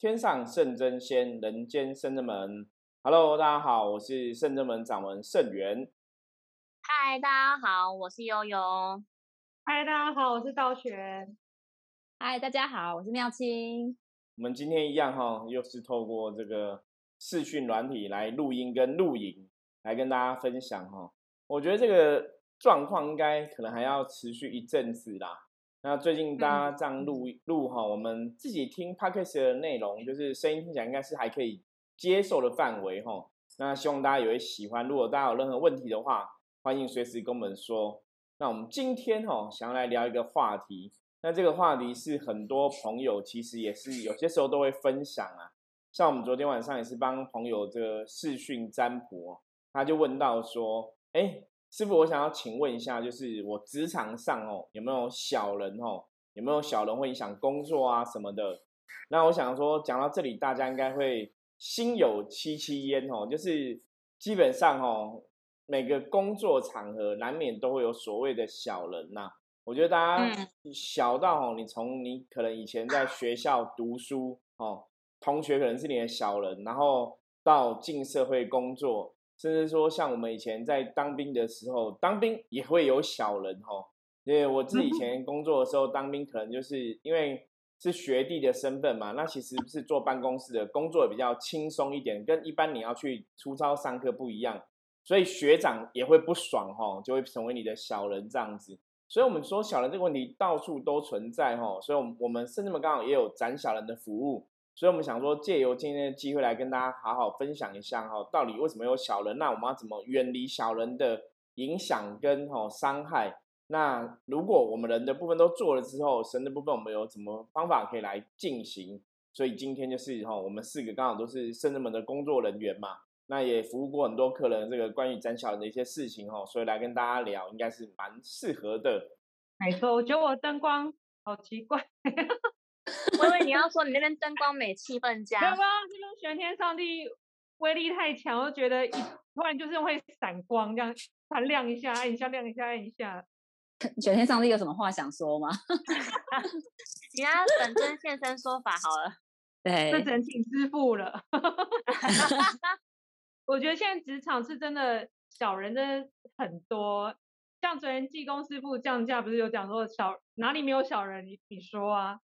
天上圣真仙，人间圣真门。Hello，大家好，我是圣真门掌门圣元。嗨，大家好，我是悠悠。嗨，大家好，我是道玄。嗨，大家好，我是妙清。我们今天一样哈，又是透过这个视讯软体来录音跟录影，来跟大家分享哈。我觉得这个状况应该可能还要持续一阵子啦。那最近大家这样录录哈，我们自己听 podcast 的内容，就是声音听起来应该是还可以接受的范围哈。那希望大家也会喜欢。如果大家有任何问题的话，欢迎随时跟我们说。那我们今天哈想要来聊一个话题，那这个话题是很多朋友其实也是有些时候都会分享啊。像我们昨天晚上也是帮朋友这个视讯占卜，他就问到说，哎。师傅，我想要请问一下，就是我职场上哦，有没有小人哦？有没有小人会影响工作啊什么的？那我想说，讲到这里，大家应该会心有戚戚焉哦。就是基本上哦，每个工作场合难免都会有所谓的小人呐。我觉得大家小到哦，你从你可能以前在学校读书哦，同学可能是你的小人，然后到进社会工作。甚至说，像我们以前在当兵的时候，当兵也会有小人哈。因为我自己以前工作的时候，当兵可能就是因为是学弟的身份嘛，那其实是坐办公室的工作比较轻松一点，跟一般你要去出操上课不一样，所以学长也会不爽哈，就会成为你的小人这样子。所以我们说小人这个问题到处都存在哈，所以，我们我们甚至们刚好也有斩小人的服务。所以，我们想说，借由今天的机会来跟大家好好分享一下哈，到底为什么有小人？那我们要怎么远离小人的影响跟哈伤害？那如果我们人的部分都做了之后，神的部分我们有什么方法可以来进行？所以今天就是哈，我们四个刚好都是圣人们的工作人员嘛，那也服务过很多客人，这个关于斩小人的一些事情哈，所以来跟大家聊，应该是蛮适合的。没错，我觉得我灯光好奇怪。我以为你要说你那边灯光美，气氛佳。没有啊，这边玄天上帝威力太强，我觉得一突然就是会闪光，这样它亮一下，按一下，亮一下，按一下。玄天上帝有什么话想说吗？请他本尊现身说法好了。对，那只能请师傅了。我觉得现在职场是真的小人真的很多，像昨天技工师傅降价，不是有讲说小哪里没有小人？你你说啊？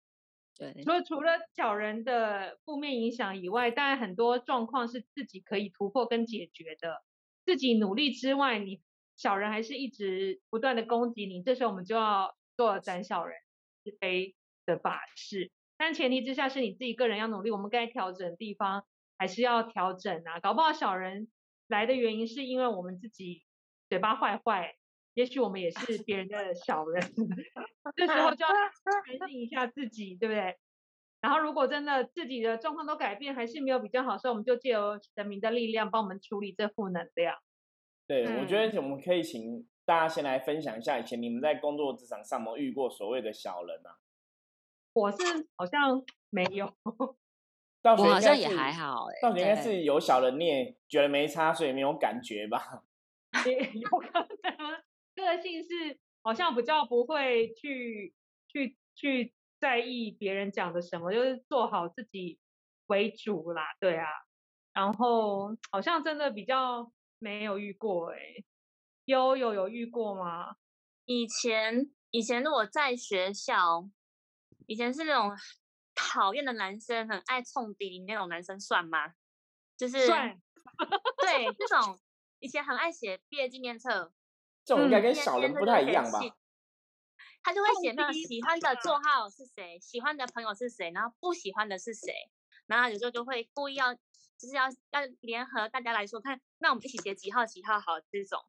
除了除了小人的负面影响以外，当然很多状况是自己可以突破跟解决的。自己努力之外，你小人还是一直不断的攻击你，这时候我们就要做斩小人是非的法事。但前提之下是你自己个人要努力，我们该调整的地方还是要调整啊。搞不好小人来的原因是因为我们自己嘴巴坏坏。也许我们也是别人的小人，这时候就要 反省一下自己，对不对？然后如果真的自己的状况都改变，还是没有比较好，所以我们就借由神明的力量帮我们处理这负能量。对，我觉得我们可以请大家先来分享一下，以前你们在工作职场上有遇过所谓的小人啊？我是好像没有，我好像也还好，哎，到底应该是有小人，你也觉得没差，所以没有感觉吧？也有可能。个性是好像比较不会去去去在意别人讲的什么，就是做好自己为主啦，对啊。然后好像真的比较没有遇过，哎，悠悠有遇过吗？以前以前我在学校，以前是那种讨厌的男生，很爱冲敌那种男生算吗？就是算，对，这种以前很爱写毕业纪念册。这种应该跟小人不太一样吧？他就会写那个喜欢的座号是谁，喜欢的朋友是谁，然后不喜欢的是谁，然后有时候就会故意要，就是要要联合大家来说，看那我们一起写几号几号好这种。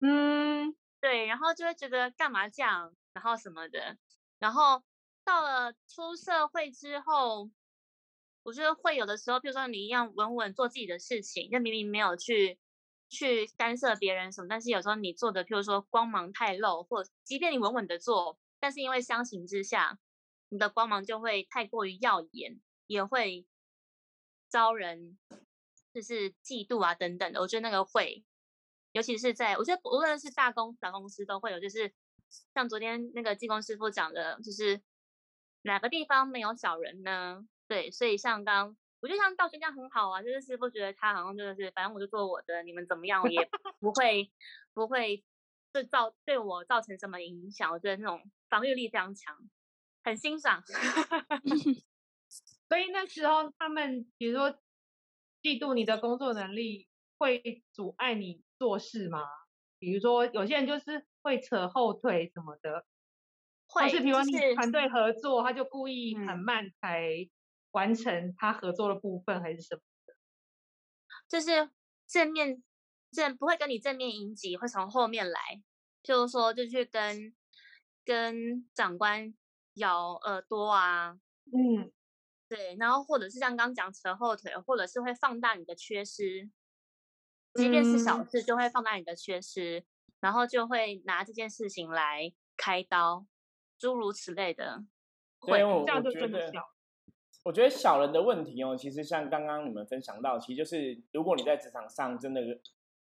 嗯，对，然后就会觉得干嘛这样，然后什么的，然后到了出社会之后，我觉得会有的时候，比如说你一样稳稳做自己的事情，就明明没有去。去干涉别人什么，但是有时候你做的，譬如说光芒太露，或即便你稳稳的做，但是因为相形之下，你的光芒就会太过于耀眼，也会招人就是嫉妒啊等等的。我觉得那个会，尤其是在我觉得无论是大公小公司都会有，就是像昨天那个技工师傅讲的，就是哪个地方没有小人呢？对，所以像刚，我就像道轩这样很好啊，就是师傅觉得他好像真的是，反正我就做我的，你们怎么样也不会不会对造对我造成什么影响，我觉得那种防御力非常强，很欣赏。所以那时候他们比如说嫉妒你的工作能力，会阻碍你做事吗？比如说有些人就是会扯后腿什么的，或是比如你团队合作，他就故意很慢才完成他合作的部分，还是什么的？就是正面正不会跟你正面迎击，会从后面来，就是说就去跟跟长官咬耳朵啊，嗯。对，然后或者是像刚讲扯后腿，或者是会放大你的缺失，即便是小事，就会放大你的缺失，然后就会拿这件事情来开刀，诸如此类的。会这样就觉得，我觉得小人的问题哦，其实像刚刚你们分享到，其实就是如果你在职场上真的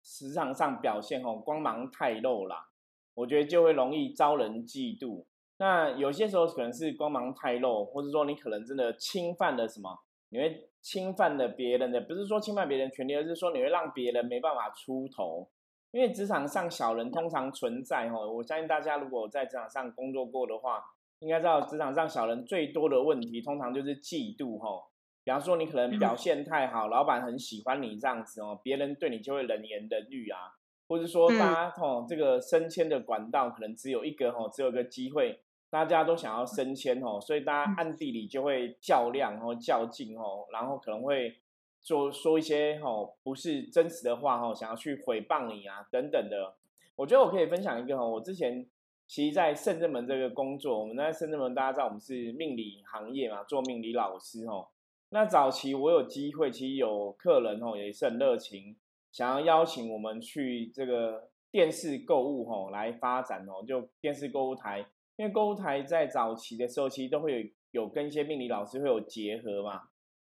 职场上表现哦光芒太露了，我觉得就会容易招人嫉妒。那有些时候可能是光芒太露，或者说你可能真的侵犯了什么，你会侵犯了别人的，不是说侵犯别人权利，而是说你会让别人没办法出头。因为职场上小人通常存在哦，我相信大家如果在职场上工作过的话，应该知道职场上小人最多的问题，通常就是嫉妒哈。比方说你可能表现太好，老板很喜欢你这样子哦，别人对你就会冷言冷语啊，或者说大家哦这个升迁的管道可能只有一个哈，只有一个机会。大家都想要升迁哦，所以大家暗地里就会较量，然后较劲哦，然后可能会说说一些哦不是真实的话哦，想要去诽谤你啊等等的。我觉得我可以分享一个哦，我之前其实，在圣正门这个工作，我们在圣正门，大家知道我们是命理行业嘛，做命理老师哦。那早期我有机会，其实有客人哦也是很热情，想要邀请我们去这个电视购物哦来发展哦，就电视购物台。因为购物台在早期的时候，其实都会有有跟一些命理老师会有结合嘛，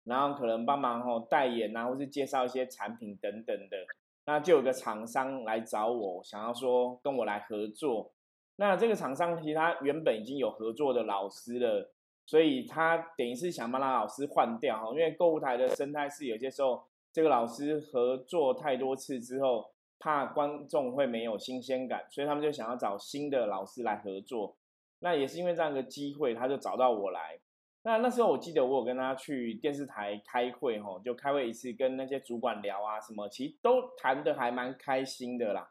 然后可能帮忙吼代言啊，或是介绍一些产品等等的，那就有个厂商来找我，想要说跟我来合作。那这个厂商其实他原本已经有合作的老师了，所以他等于是想把他老师换掉哈，因为购物台的生态是有些时候这个老师合作太多次之后，怕观众会没有新鲜感，所以他们就想要找新的老师来合作。那也是因为这样一个机会，他就找到我来。那那时候我记得我有跟他去电视台开会，吼，就开会一次，跟那些主管聊啊什么，其实都谈得还蛮开心的啦。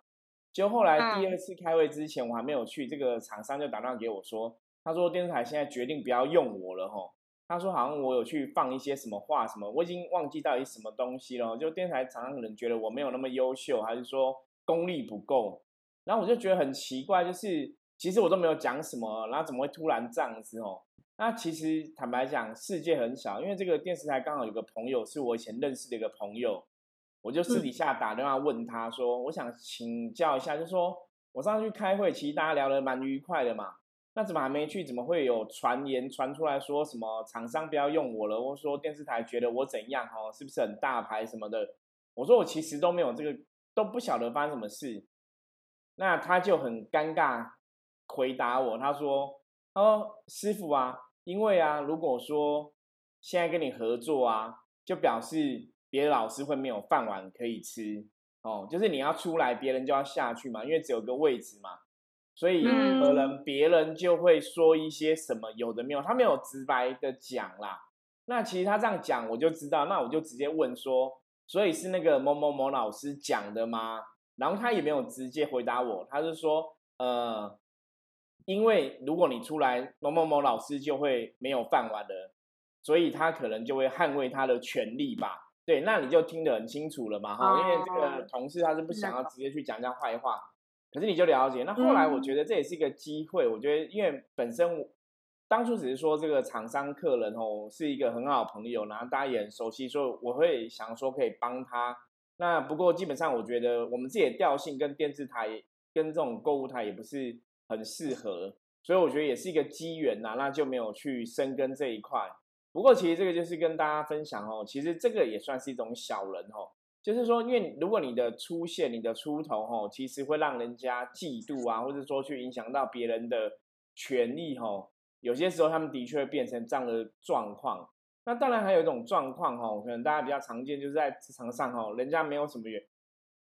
就后来第二次开会之前，我还没有去，这个厂商就打电话给我说，他说电视台现在决定不要用我了，吼。他说好像我有去放一些什么话什么，我已经忘记到底什么东西了。就电视台厂商可能觉得我没有那么优秀，还是说功力不够。然后我就觉得很奇怪，就是。其实我都没有讲什么，然后怎么会突然这样子哦？那其实坦白讲，世界很小，因为这个电视台刚好有个朋友是我以前认识的一个朋友，我就私底下打电话问他说：“我想请教一下，就说我上次去开会，其实大家聊得蛮愉快的嘛，那怎么还没去？怎么会有传言传出来说什么厂商不要用我了，或说电视台觉得我怎样？哦，是不是很大牌什么的？”我说：“我其实都没有这个，都不晓得发生什么事。”那他就很尴尬。回答我，他说：“他说师傅啊，因为啊，如果说现在跟你合作啊，就表示别的老师会没有饭碗可以吃哦，就是你要出来，别人就要下去嘛，因为只有个位置嘛，所以可能别人就会说一些什么有的没有，他没有直白的讲啦。那其实他这样讲，我就知道，那我就直接问说，所以是那个某某某老师讲的吗？然后他也没有直接回答我，他是说，呃。”因为如果你出来，某某某老师就会没有饭碗了，所以他可能就会捍卫他的权利吧。对，那你就听得很清楚了嘛，哈。因为这个同事他是不想要直接去讲讲坏话，可是你就了解。那后来我觉得这也是一个机会，我觉得因为本身当初只是说这个厂商客人哦是一个很好的朋友，然后大家也很熟悉，所以我会想说可以帮他。那不过基本上我觉得我们自己的调性跟电视台跟这种购物台也不是。很适合，所以我觉得也是一个机缘呐，那就没有去深耕这一块。不过其实这个就是跟大家分享哦，其实这个也算是一种小人哦，就是说，因为如果你的出现、你的出头哦，其实会让人家嫉妒啊，或者说去影响到别人的权利哦，有些时候他们的确会变成这样的状况。那当然还有一种状况哈，可能大家比较常见，就是在职场上哈，人家没有什么原，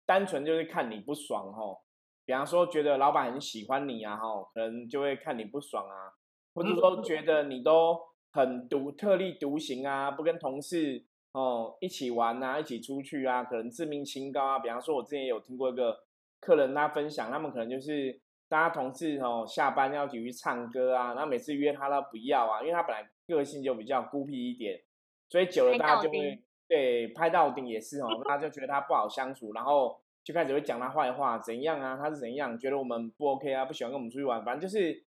单纯就是看你不爽哈。比方说觉得老板很喜欢你啊哈，可能就会看你不爽啊，或者说觉得你都很独特立独行啊，不跟同事哦一起玩啊，一起出去啊，可能自命清高啊。比方说，我之前有听过一个客人他分享，他们可能就是大家同事哦下班要一起去唱歌啊，然后每次约他他不要啊，因为他本来。个性就比较孤僻一点，所以久了大家就会对拍到顶也是哦，大家就觉得他不好相处，然后就开始会讲他坏话，怎样啊？他是怎样？觉得我们不 OK 啊？不喜欢跟我们出去玩，反正就是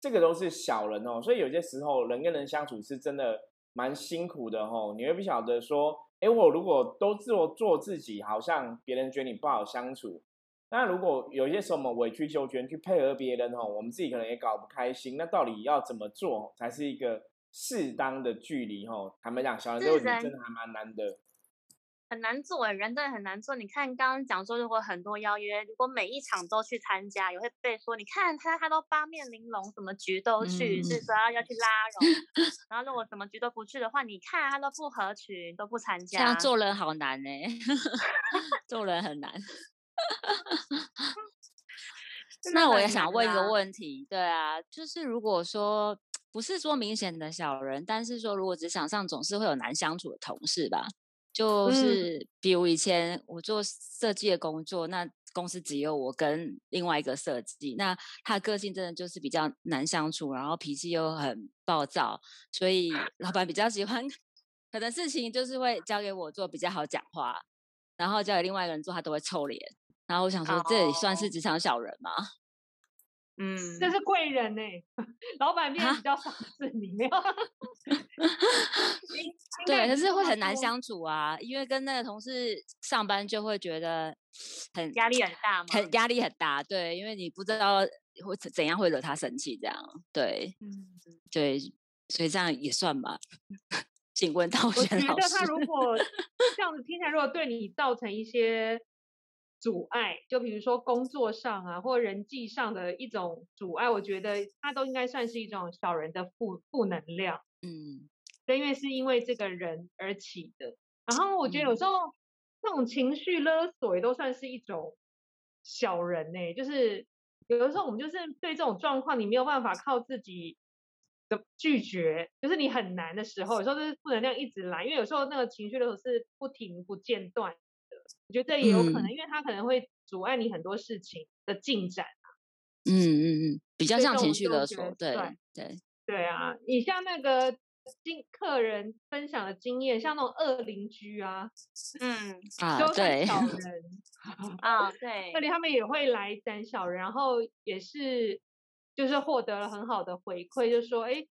这个都是小人哦。所以有些时候人跟人相处是真的蛮辛苦的哦。你会不晓得说，哎，我如果都做做自己，好像别人觉得你不好相处。那如果有些时候我们委曲求全去配合别人哦，我们自己可能也搞不开心。那到底要怎么做才是一个？适当的距离哦，坦白讲，小人这个真的还蛮难的，很难做哎，人真的很难做。你看刚刚讲说，如果很多邀约，如果每一场都去参加，也会被说，你看他他都八面玲珑，什么局都去，是说要要去拉拢。然后如果什么局都不去的话，你看他都不合群，都不参加。这样做人好难哎，做人很难。那我也想问一个问题，对啊，就是如果说。不是说明显的小人，但是说如果职场上总是会有难相处的同事吧，就是比如以前我做设计的工作，那公司只有我跟另外一个设计，那他个性真的就是比较难相处，然后脾气又很暴躁，所以老板比较喜欢，可能事情就是会交给我做比较好讲话，然后交给另外一个人做他都会臭脸，然后我想说这也算是职场小人吗？嗯，这是贵人呢，老板面比较少是你没有。对，可是会很难相处啊，因为跟那个同事上班就会觉得 很压力很大，很压力很大。对，因为你不知道会怎样会惹他生气，这样对，嗯，对，所以这样也算吧。请问道轩老师，我觉得他如果这样子听起来，如果对你造成一些。阻碍，就比如说工作上啊，或人际上的一种阻碍，我觉得它都应该算是一种小人的负负能量。嗯，对，因为是因为这个人而起的。然后我觉得有时候那种情绪勒索也都算是一种小人呢。就是有的时候我们就是对这种状况，你没有办法靠自己的拒绝，就是你很难的时候，有时候就是负能量一直来，因为有时候那个情绪勒索是不停不间断。我觉得这也有可能，因为他可能会阻碍你很多事情的进展嗯嗯嗯，比较像情绪勒索，对对对啊。你像那个经客人分享的经验，像那种恶邻居啊，嗯 啊，对小人啊，对，那里他们也会来斩小人，然后也是就是获得了很好的回馈，就说哎，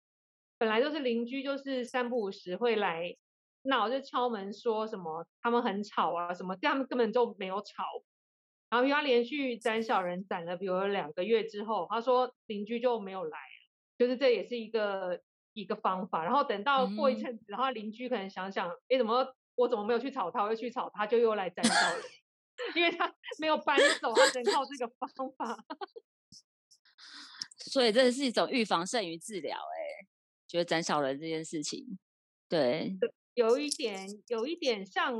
本来就是邻居，就是三不五时会来。那我就敲门说什么他们很吵啊什么，但他们根本就没有吵。然后因为他连续攒小人攒了，比如两个月之后，他说邻居就没有来，就是这也是一个一个方法。然后等到过一阵子，然后邻居可能想想，哎，怎么我怎么没有去吵他，又去吵他，就又来攒小人，因为他没有搬走，他只能靠这个方法。所以这是一种预防胜于治疗，哎，觉得攒小人这件事情，对。有一点，有一点像，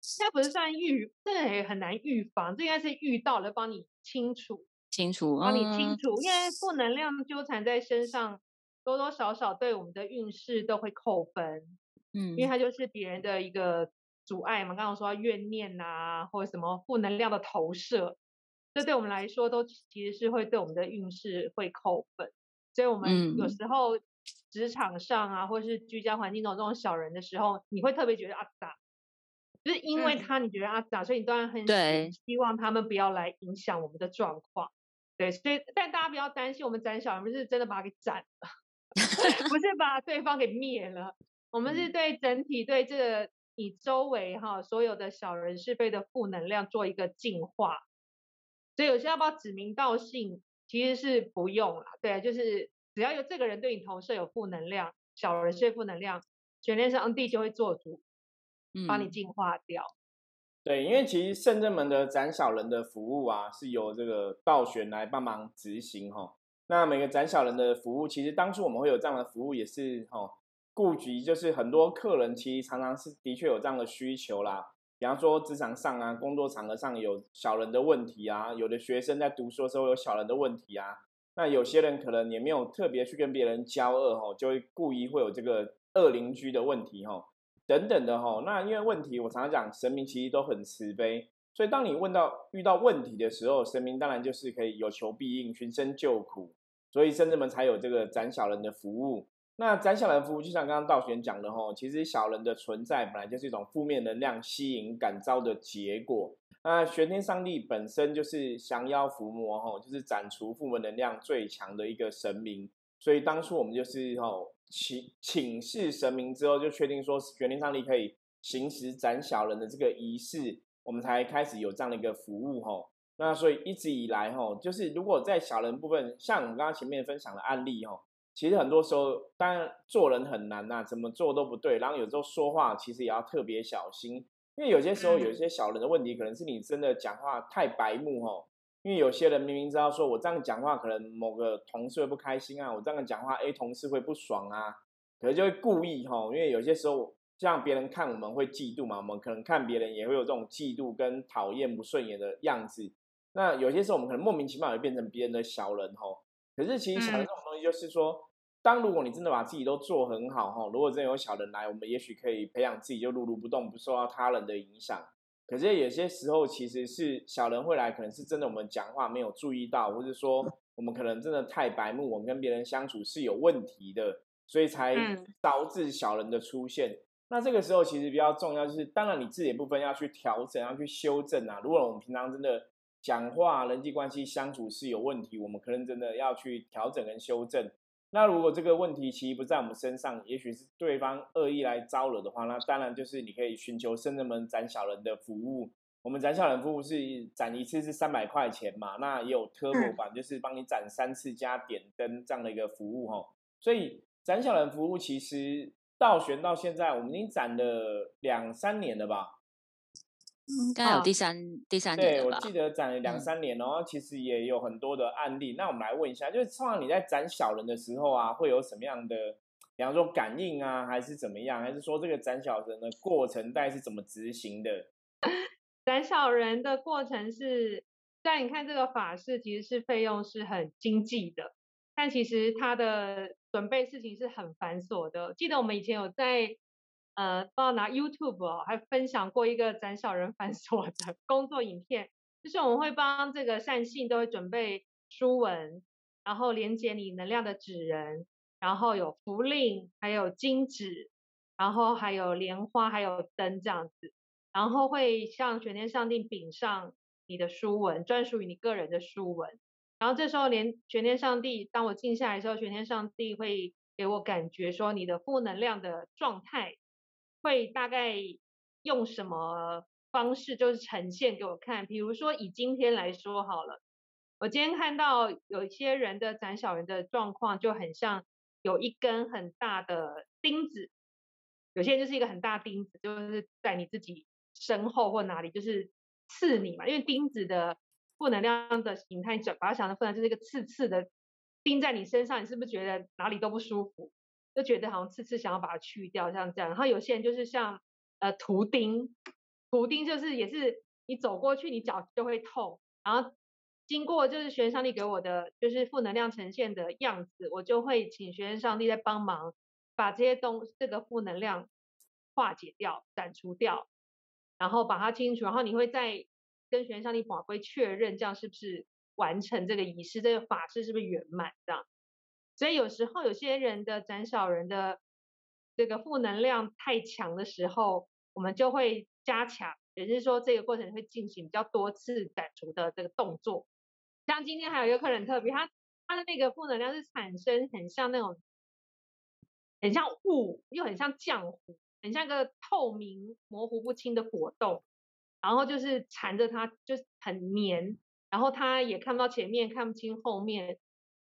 现在不是算预，这也很难预防，这应该是遇到了帮你清除，清除，帮你清除，因为负能量纠缠在身上，多多少少对我们的运势都会扣分，嗯，因为它就是别人的一个阻碍嘛，刚刚说怨念呐，或者什么负能量的投射，这对我们来说都其实是会对我们的运势会扣分，所以我们有时候。职场上啊，或者是居家环境中这种小人的时候，你会特别觉得阿杂，就是因为他你觉得阿杂，所以你当然很希望他们不要来影响我们的状况。对，所以但大家不要担心，我们斩小人不是真的把他给斩了，不是把对方给灭了，我们是对整体对这个你周围哈所有的小人是非的负能量做一个净化。所以有些要不要指名道姓，其实是不用了。对，就是。只要有这个人对你投射有负能量，小人是负能量，全天上帝就会做主，帮你净化掉。对，因为其实圣正门的斩小人的服务啊，是由这个道玄来帮忙执行哈。那每个斩小人的服务，其实当初我们会有这样的服务，也是哈，顾及，就是很多客人其实常常是的确有这样的需求啦。比方说职场上啊，工作场合上有小人的问题啊，有的学生在读书的时候有小人的问题啊。那有些人可能也没有特别去跟别人交恶吼，就会故意会有这个恶邻居的问题吼，等等的吼。那因为问题，我常常讲神明其实都很慈悲，所以当你问到遇到问题的时候，神明当然就是可以有求必应，寻声救苦，所以圣人们才有这个斩小人的服务。那斩小人服务，就像刚刚道玄讲的吼，其实小人的存在本来就是一种负面能量吸引感召的结果。那玄天上帝本身就是降妖伏魔吼，就是斩除负面能量最强的一个神明。所以当初我们就是吼请请示神明之后，就确定说玄天上帝可以行使斩小人的这个仪式，我们才开始有这样的一个服务吼。那所以一直以来吼，就是如果在小人部分，像我们刚刚前面分享的案例吼，其实很多时候当然做人很难呐，怎么做都不对，然后有时候说话其实也要特别小心。因为有些时候有一些小人的问题，可能是你真的讲话太白目吼。因为有些人明明知道说我这样讲话，可能某个同事会不开心啊，我这样讲话 A 同事会不爽啊，可能就会故意吼。因为有些时候像别人看我们会嫉妒嘛，我们可能看别人也会有这种嫉妒跟讨厌不顺眼的样子。那有些时候我们可能莫名其妙也变成别人的小人吼。可是其实小人这种东西就是说。当如果你真的把自己都做很好哈，如果真有小人来，我们也许可以培养自己就如如不动，不受到他人的影响。可是有些时候其实是小人会来，可能是真的我们讲话没有注意到，或者说我们可能真的太白目，我们跟别人相处是有问题的，所以才导致小人的出现。那这个时候其实比较重要，就是当然你自己的部分要去调整，要去修正啊。如果我们平常真的讲话、人际关系相处是有问题，我们可能真的要去调整跟修正。那如果这个问题其实不在我们身上，也许是对方恶意来招惹的话，那当然就是你可以寻求圣人们斩小人的服务。我们斩小人服务是斩一次是三百块钱嘛，那也有特别版，就是帮你斩三次加点灯这样的一个服务哈。所以斩小人服务其实到悬到现在，我们已经斩了两三年了吧。应该有第三第三年对，我记得攒了两三年，然后其实也有很多的案例。那我们来问一下，就是创你在斩小人的时候啊，会有什么样的，比方说感应啊，还是怎么样？还是说这个斩小人的过程大概是怎么执行的？斩小人的过程是，虽然你看这个法事其实是费用是很经济的，但其实它的准备事情是很繁琐的。记得我们以前有在。呃，帮拿 YouTube 哦，还分享过一个斩小人繁琐的工作影片，就是我们会帮这个善信都会准备书文，然后连接你能量的纸人，然后有符令，还有金纸，然后还有莲花，还有灯这样子，然后会向玄天上帝禀上你的书文，专属于你个人的书文，然后这时候连玄天上帝，当我静下来的时候，玄天上帝会给我感觉说你的负能量的状态。会大概用什么方式就是呈现给我看？比如说以今天来说好了，我今天看到有一些人的展小人的状况就很像有一根很大的钉子，有些人就是一个很大钉子，就是在你自己身后或哪里，就是刺你嘛。因为钉子的负能量的形态，把它想的负能就是一个刺刺的钉在你身上，你是不是觉得哪里都不舒服？就觉得好像次次想要把它去掉，像这样。然后有些人就是像呃图钉，图钉就是也是你走过去，你脚就会痛。然后经过就是玄上帝给我的就是负能量呈现的样子，我就会请玄上帝在帮忙把这些东这个负能量化解掉、斩除掉，然后把它清除。然后你会再跟玄上帝法规确认，这样是不是完成这个仪式，这个法事是不是圆满这样。所以有时候有些人的斩小人的这个负能量太强的时候，我们就会加强，也就是说这个过程会进行比较多次斩除的这个动作。像今天还有一个客人特别，他他的那个负能量是产生很像那种很像雾，又很像浆糊，很像个透明模糊不清的果冻，然后就是缠着他，就是很黏，然后他也看不到前面，看不清后面。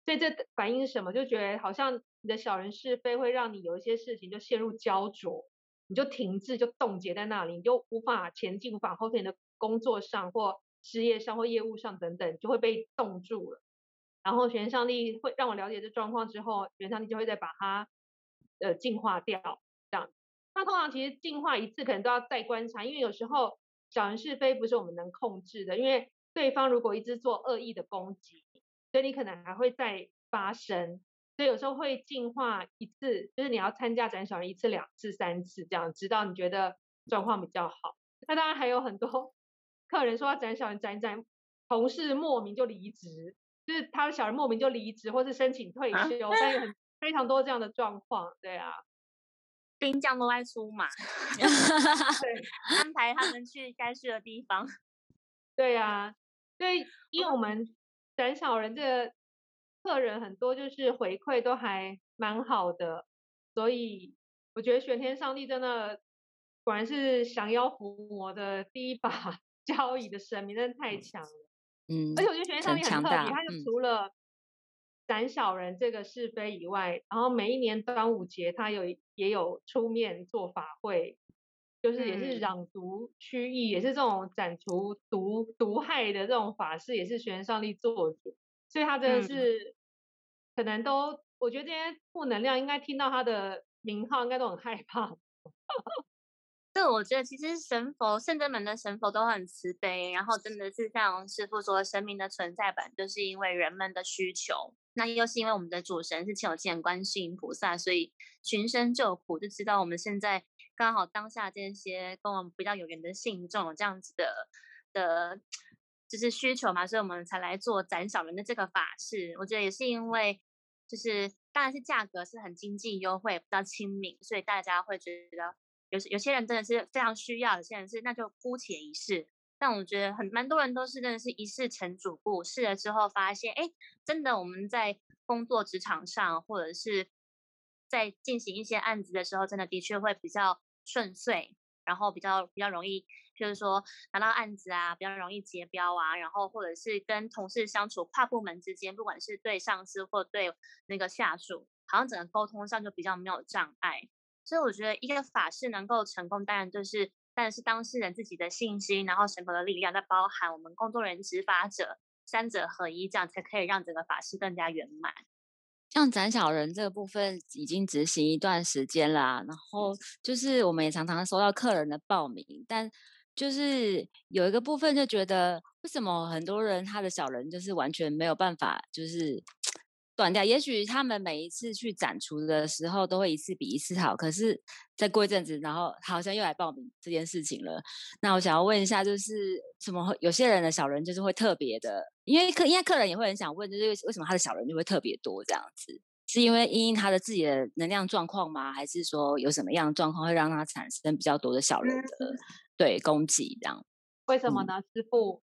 所以这反映什么？就觉得好像你的小人是非会让你有一些事情就陷入焦灼，你就停滞，就冻结在那里，你就无法前进，无法后退的工作上或事业上或业务上等等，就会被冻住了。然后玄上帝会让我了解这状况之后，玄上帝就会再把它呃进化掉这样。那通常其实进化一次可能都要再观察，因为有时候小人是非不是我们能控制的，因为对方如果一直做恶意的攻击，所以你可能还会再发生。所以有时候会进化一次，就是你要参加展小人一次、两次、三次这样，直到你觉得状况比较好。那当然还有很多客人说要斩小人斩斩，同事莫名就离职，就是他的小人莫名就离职，或是申请退休，但有很非常多这样的状况，对啊。兵将都在出马 对，安排他们去该去的地方。对呀，对，因为我们斩小人这个客人很多，就是回馈都还蛮好的，所以我觉得玄天上帝真的果然是降妖伏魔的第一把 交椅的神明，真的太强了。嗯，而且我觉得玄天上帝很特别，他就除了斩小人这个是非以外，然后每一年端午节他有也有出面做法会，就是也是攘毒驱疫，也是这种斩除毒毒害的这种法事，也是玄上帝做主，所以他真的是可能都，我觉得这些负能量应该听到他的名号，应该都很害怕。这我觉得其实神佛圣真门的神佛都很慈悲，然后真的是像师傅说，神明的存在本就是因为人们的需求。那又是因为我们的主神是千有见观世音菩萨，所以寻声救苦，就知道我们现在刚好当下这些跟我们比较有缘的信众这样子的的，就是需求嘛，所以我们才来做斩小人的这个法事。我觉得也是因为，就是当然是价格是很经济优惠，比较亲民，所以大家会觉得有有些人真的是非常需要，有些人是那就姑且一试。但我觉得很蛮多人都是真的是一试成主顾，试了之后发现，哎，真的我们在工作职场上，或者是在进行一些案子的时候，真的的确会比较顺遂，然后比较比较容易，就是说拿到案子啊，比较容易结标啊，然后或者是跟同事相处，跨部门之间，不管是对上司或对那个下属，好像整个沟通上就比较没有障碍。所以我觉得一个法事能够成功，当然就是。但是当事人自己的信心，然后神佛的力量，再包含我们工作人员、执法者三者合一，这样才可以让整个法事更加圆满。像斩小人这个部分已经执行一段时间啦，然后就是我们也常常收到客人的报名，但就是有一个部分就觉得，为什么很多人他的小人就是完全没有办法，就是。断掉，也许他们每一次去展出的时候都会一次比一次好，可是再过一阵子，然后好像又来报名这件事情了。那我想要问一下，就是什么？有些人的小人就是会特别的，因为客，因为客人也会很想问，就是为什么他的小人就会特别多这样子？是因为因他的自己的能量状况吗？还是说有什么样的状况会让他产生比较多的小人的对攻击这样？为什么呢，师傅？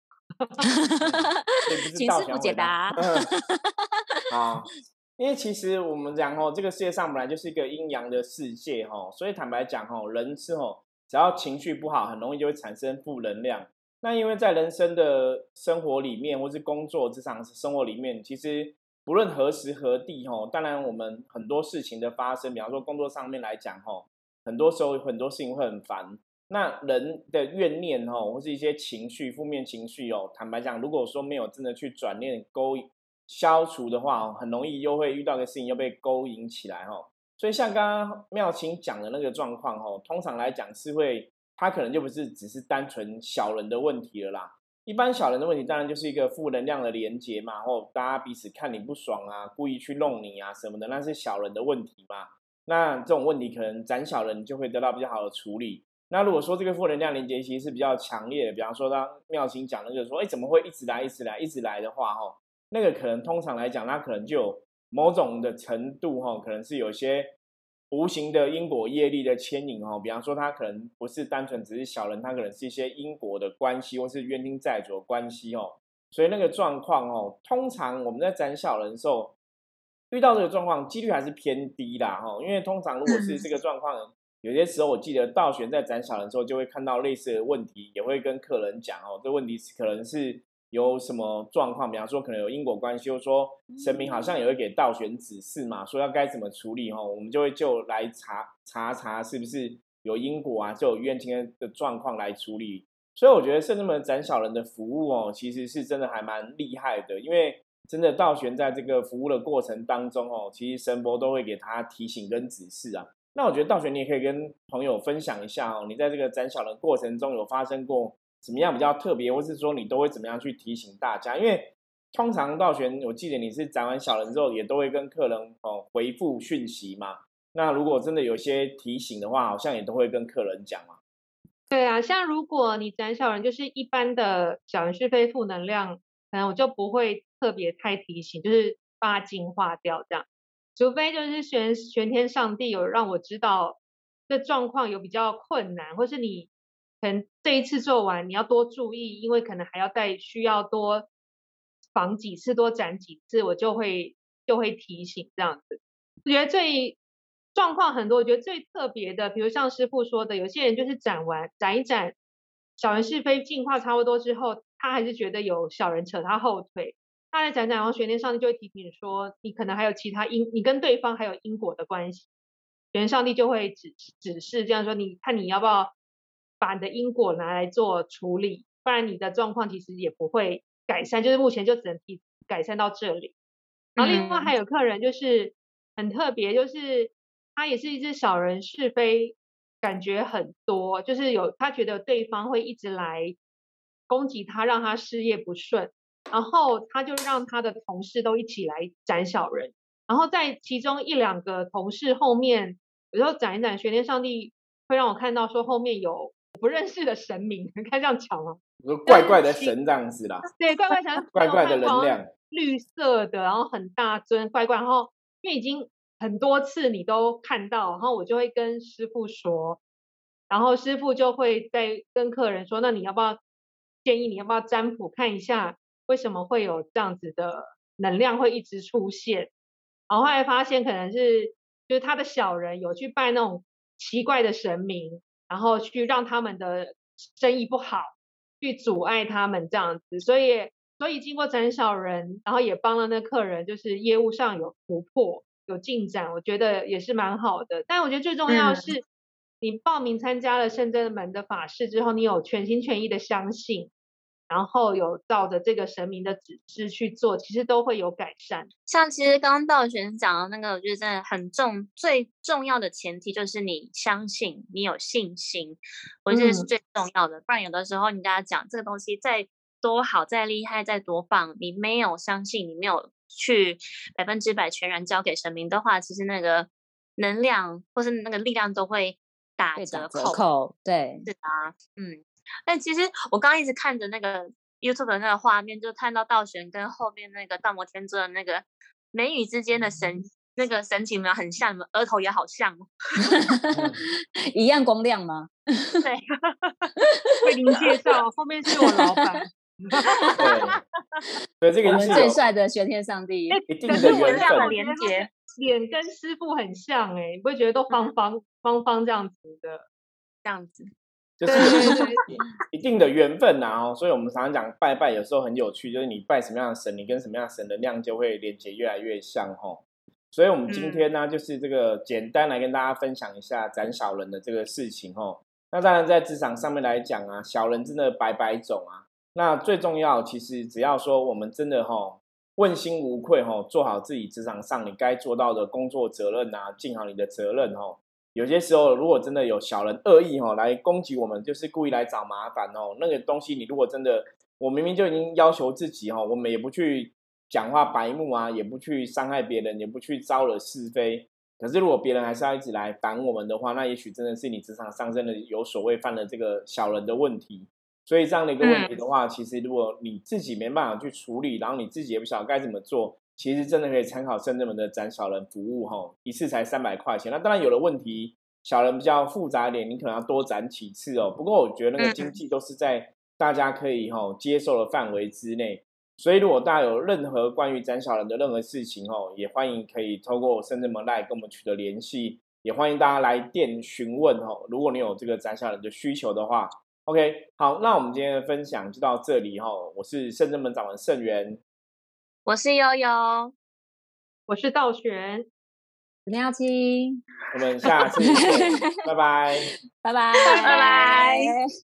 请师傅解答。啊，因为其实我们讲哦，这个世界上本来就是一个阴阳的世界哈，所以坦白讲哦，人是哦，只要情绪不好，很容易就会产生负能量。那因为在人生的生活里面，或是工作职场生活里面，其实不论何时何地哈，当然我们很多事情的发生，比方说工作上面来讲哈，很多时候很多事情会很烦。那人的怨念哈，或是一些情绪、负面情绪哦，坦白讲，如果说没有真的去转念勾消除的话，很容易又会遇到个事情又被勾引起来哈。所以像刚刚妙清讲的那个状况哈，通常来讲是会，他可能就不是只是单纯小人的问题了啦。一般小人的问题当然就是一个负能量的连接嘛，或大家彼此看你不爽啊，故意去弄你啊什么的，那是小人的问题嘛。那这种问题可能斩小人就会得到比较好的处理。那如果说这个负能量连接其实是比较强烈的，比方说当妙清讲那个说，哎，怎么会一直来一直来一直来的话，哈，那个可能通常来讲，它可能就有某种的程度，哈，可能是有些无形的因果业力的牵引，哈，比方说它可能不是单纯只是小人，它可能是一些因果的关系，或是冤亲债主的关系，哦，所以那个状况，哦，通常我们在斩小人的时候遇到这个状况，几率还是偏低啦，哈，因为通常如果是这个状况。有些时候，我记得道玄在斩小人的时候，就会看到类似的问题，也会跟客人讲哦，这问题可能是有什么状况，比方说可能有因果关系，或说神明好像也会给道玄指示嘛，说要该怎么处理哈，我们就会就来查查查是不是有因果啊，就有冤亲的状况来处理。所以我觉得圣人们斩小人的服务哦，其实是真的还蛮厉害的，因为真的道玄在这个服务的过程当中哦，其实神佛都会给他提醒跟指示啊。那我觉得道玄你也可以跟朋友分享一下哦，你在这个斩小人过程中有发生过怎么样比较特别，或是说你都会怎么样去提醒大家？因为通常道玄，我记得你是斩完小人之后，也都会跟客人哦回复讯息嘛。那如果真的有些提醒的话，好像也都会跟客人讲嘛。对啊，像如果你斩小人就是一般的小人是非负能量，可能我就不会特别太提醒，就是把它净化掉这样。除非就是玄玄天上帝有让我知道这状况有比较困难，或是你可能这一次做完你要多注意，因为可能还要再需要多防几次，多斩几次，我就会就会提醒这样子。我觉得最状况很多，我觉得最特别的，比如像师傅说的，有些人就是斩完斩一斩小人是非净化差不多之后，他还是觉得有小人扯他后腿。他在讲讲，然后玄天上帝就会提醒你说，你可能还有其他因，你跟对方还有因果的关系。玄天上帝就会指指示这样说，你看你要不要把你的因果拿来做处理，不然你的状况其实也不会改善，就是目前就只能提改善到这里。然后另外还有客人就是很特别，就是他也是一只小人是非感觉很多，就是有他觉得对方会一直来攻击他，让他事业不顺。然后他就让他的同事都一起来斩小人，然后在其中一两个同事后面，有时候斩一斩，玄天上帝会让我看到说后面有不认识的神明，你看这样讲吗？怪怪的神这样子啦。对，怪怪神，怪怪的能量，绿色的，然后很大尊，怪怪。然后因为已经很多次你都看到，然后我就会跟师傅说，然后师傅就会在跟客人说，那你要不要建议你要不要占卜看一下？为什么会有这样子的能量会一直出现？然后后来发现可能是就是他的小人有去拜那种奇怪的神明，然后去让他们的生意不好，去阻碍他们这样子。所以所以经过斩小人，然后也帮了那客人，就是业务上有突破有进展，我觉得也是蛮好的。但我觉得最重要是，你报名参加了圣真门的法事之后，你有全心全意的相信。然后有照着这个神明的指示去做，其实都会有改善。像其实刚刚道玄讲的那个，我觉得真的很重，最重要的前提就是你相信，你有信心，我觉得是最重要的。不然有的时候你跟他讲这个东西再多好、再厉害、再多棒，你没有相信，你没有去百分之百全然交给神明的话，其实那个能量或是那个力量都会打折扣。对，是啊，嗯。但其实我刚刚一直看着那个 YouTube 的那个画面，就看到道玄跟后面那个大摩天尊的那个眉宇之间的神那个神情有很像？额头也好像，一样光亮吗？对，为您介绍，后面是我老板。对，这个是最帅的玄天上帝，一定的能量的连接，脸跟师傅很像哎，你不会觉得都方方方方这样子的这样子。就是一定的缘分呐哦，所以我们常常讲拜拜，有时候很有趣，就是你拜什么样的神，你跟什么样的神能量就会连接越来越像哈。所以，我们今天呢，就是这个简单来跟大家分享一下斩小人的这个事情哈。那当然，在职场上面来讲啊，小人真的百百种啊。那最重要，其实只要说我们真的哈问心无愧哈，做好自己职场上你该做到的工作责任啊，尽好你的责任哈。有些时候，如果真的有小人恶意哈来攻击我们，就是故意来找麻烦哦。那个东西，你如果真的，我明明就已经要求自己哈，我们也不去讲话白目啊，也不去伤害别人，也不去招惹是非。可是如果别人还是要一直来烦我们的话，那也许真的是你职场上真的有所谓犯了这个小人的问题。所以这样的一个问题的话，其实如果你自己没办法去处理，然后你自己也不晓得该怎么做。其实真的可以参考深圳门的斩小人服务哈，一次才三百块钱。那当然有了问题，小人比较复杂一点，你可能要多斩几次哦。不过我觉得那个经济都是在大家可以哈接受的范围之内。所以如果大家有任何关于斩小人的任何事情哦，也欢迎可以透过深圳门来跟我们取得联系，也欢迎大家来电询问哦。如果你有这个斩小人的需求的话，OK，好，那我们今天的分享就到这里哈。我是深圳门掌门盛元。我是悠悠，我是道玄，廖青，我们下次见，拜拜，拜拜，拜拜。